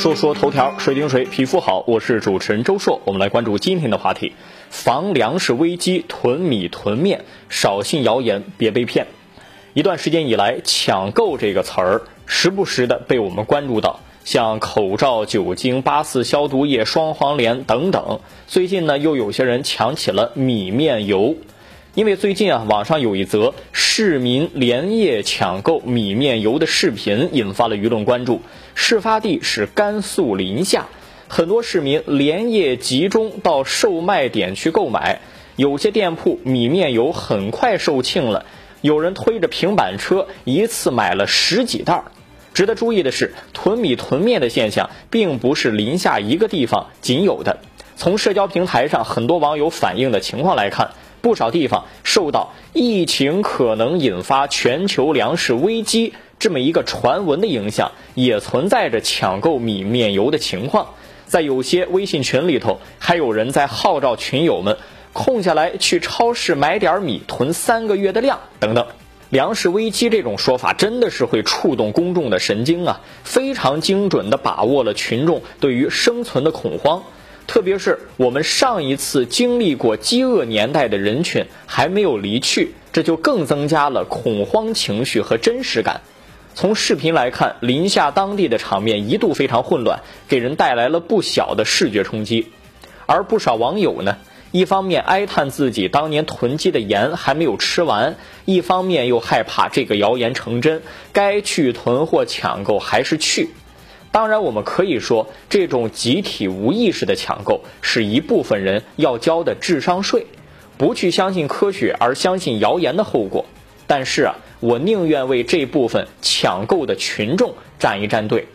说说头条，水顶水，皮肤好。我是主持人周硕，我们来关注今天的话题：防粮食危机，囤米囤面，少信谣言，别被骗。一段时间以来，“抢购”这个词儿时不时的被我们关注到，像口罩、酒精、八四消毒液、双黄连等等。最近呢，又有些人抢起了米面油。因为最近啊，网上有一则市民连夜抢购米面油的视频，引发了舆论关注。事发地是甘肃临夏，很多市民连夜集中到售卖点去购买。有些店铺米面油很快售罄了，有人推着平板车一次买了十几袋。值得注意的是，囤米囤面的现象并不是临夏一个地方仅有的。从社交平台上很多网友反映的情况来看。不少地方受到疫情可能引发全球粮食危机这么一个传闻的影响，也存在着抢购米面油的情况。在有些微信群里头，还有人在号召群友们空下来去超市买点米，囤三个月的量等等。粮食危机这种说法真的是会触动公众的神经啊，非常精准地把握了群众对于生存的恐慌。特别是我们上一次经历过饥饿年代的人群还没有离去，这就更增加了恐慌情绪和真实感。从视频来看，临夏当地的场面一度非常混乱，给人带来了不小的视觉冲击。而不少网友呢，一方面哀叹自己当年囤积的盐还没有吃完，一方面又害怕这个谣言成真，该去囤货抢购还是去。当然，我们可以说，这种集体无意识的抢购是一部分人要交的智商税，不去相信科学而相信谣言的后果。但是啊，我宁愿为这部分抢购的群众站一站队，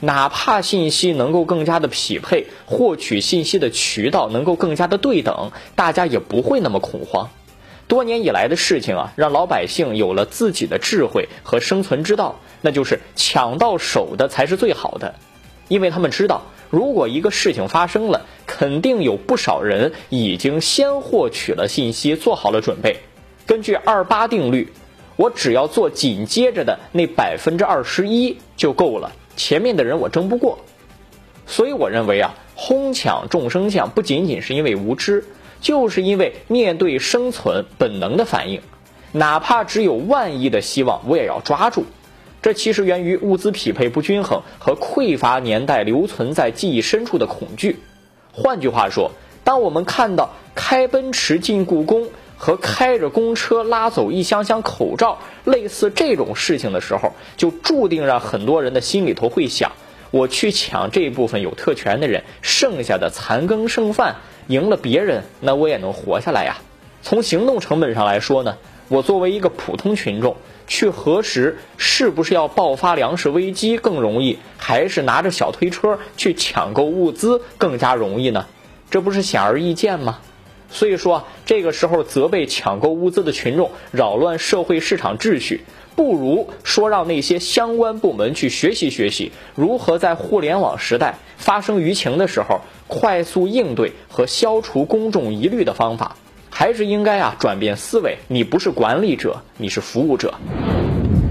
哪怕信息能够更加的匹配，获取信息的渠道能够更加的对等，大家也不会那么恐慌。多年以来的事情啊，让老百姓有了自己的智慧和生存之道，那就是抢到手的才是最好的，因为他们知道，如果一个事情发生了，肯定有不少人已经先获取了信息，做好了准备。根据二八定律，我只要做紧接着的那百分之二十一就够了，前面的人我争不过。所以我认为啊，哄抢众生相不仅仅是因为无知。就是因为面对生存本能的反应，哪怕只有万亿的希望，我也要抓住。这其实源于物资匹配不均衡和匮乏年代留存在记忆深处的恐惧。换句话说，当我们看到开奔驰进故宫和开着公车拉走一箱箱口罩类似这种事情的时候，就注定让很多人的心里头会想：我去抢这部分有特权的人剩下的残羹剩饭。赢了别人，那我也能活下来呀。从行动成本上来说呢，我作为一个普通群众，去核实是不是要爆发粮食危机更容易，还是拿着小推车去抢购物资更加容易呢？这不是显而易见吗？所以说，这个时候责备抢购物资的群众扰乱社会市场秩序，不如说让那些相关部门去学习学习，如何在互联网时代发生舆情的时候。快速应对和消除公众疑虑的方法，还是应该啊转变思维。你不是管理者，你是服务者。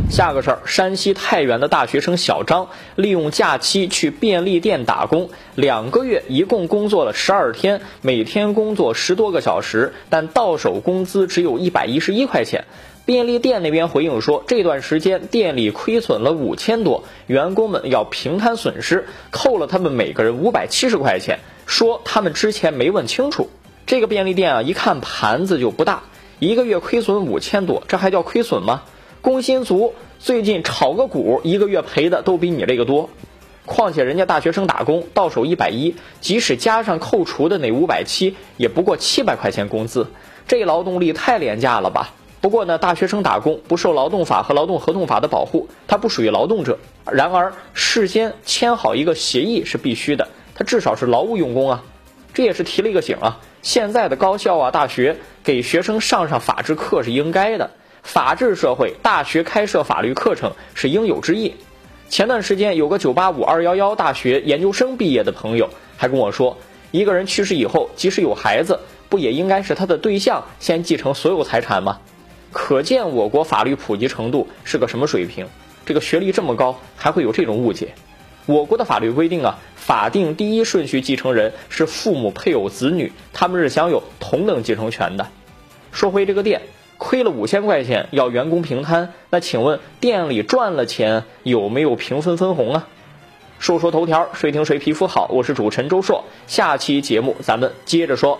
下个事儿，山西太原的大学生小张利用假期去便利店打工，两个月一共工作了十二天，每天工作十多个小时，但到手工资只有一百一十一块钱。便利店那边回应说，这段时间店里亏损了五千多，员工们要平摊损失，扣了他们每个人五百七十块钱，说他们之前没问清楚。这个便利店啊，一看盘子就不大，一个月亏损五千多，这还叫亏损吗？工薪族最近炒个股，一个月赔的都比你这个多。况且人家大学生打工到手一百一，即使加上扣除的那五百七，也不过七百块钱工资，这劳动力太廉价了吧？不过呢，大学生打工不受劳动法和劳动合同法的保护，他不属于劳动者。然而，事先签好一个协议是必须的，他至少是劳务用工啊。这也是提了一个醒啊。现在的高校啊、大学给学生上上法制课是应该的，法治社会，大学开设法律课程是应有之义。前段时间有个985、211大学研究生毕业的朋友还跟我说，一个人去世以后，即使有孩子，不也应该是他的对象先继承所有财产吗？可见我国法律普及程度是个什么水平？这个学历这么高，还会有这种误解？我国的法律规定啊，法定第一顺序继承人是父母、配偶、子女，他们是享有同等继承权的。说回这个店，亏了五千块钱要员工平摊，那请问店里赚了钱有没有平分分红啊？说说头条，谁听谁皮肤好，我是主持人周硕，下期节目咱们接着说。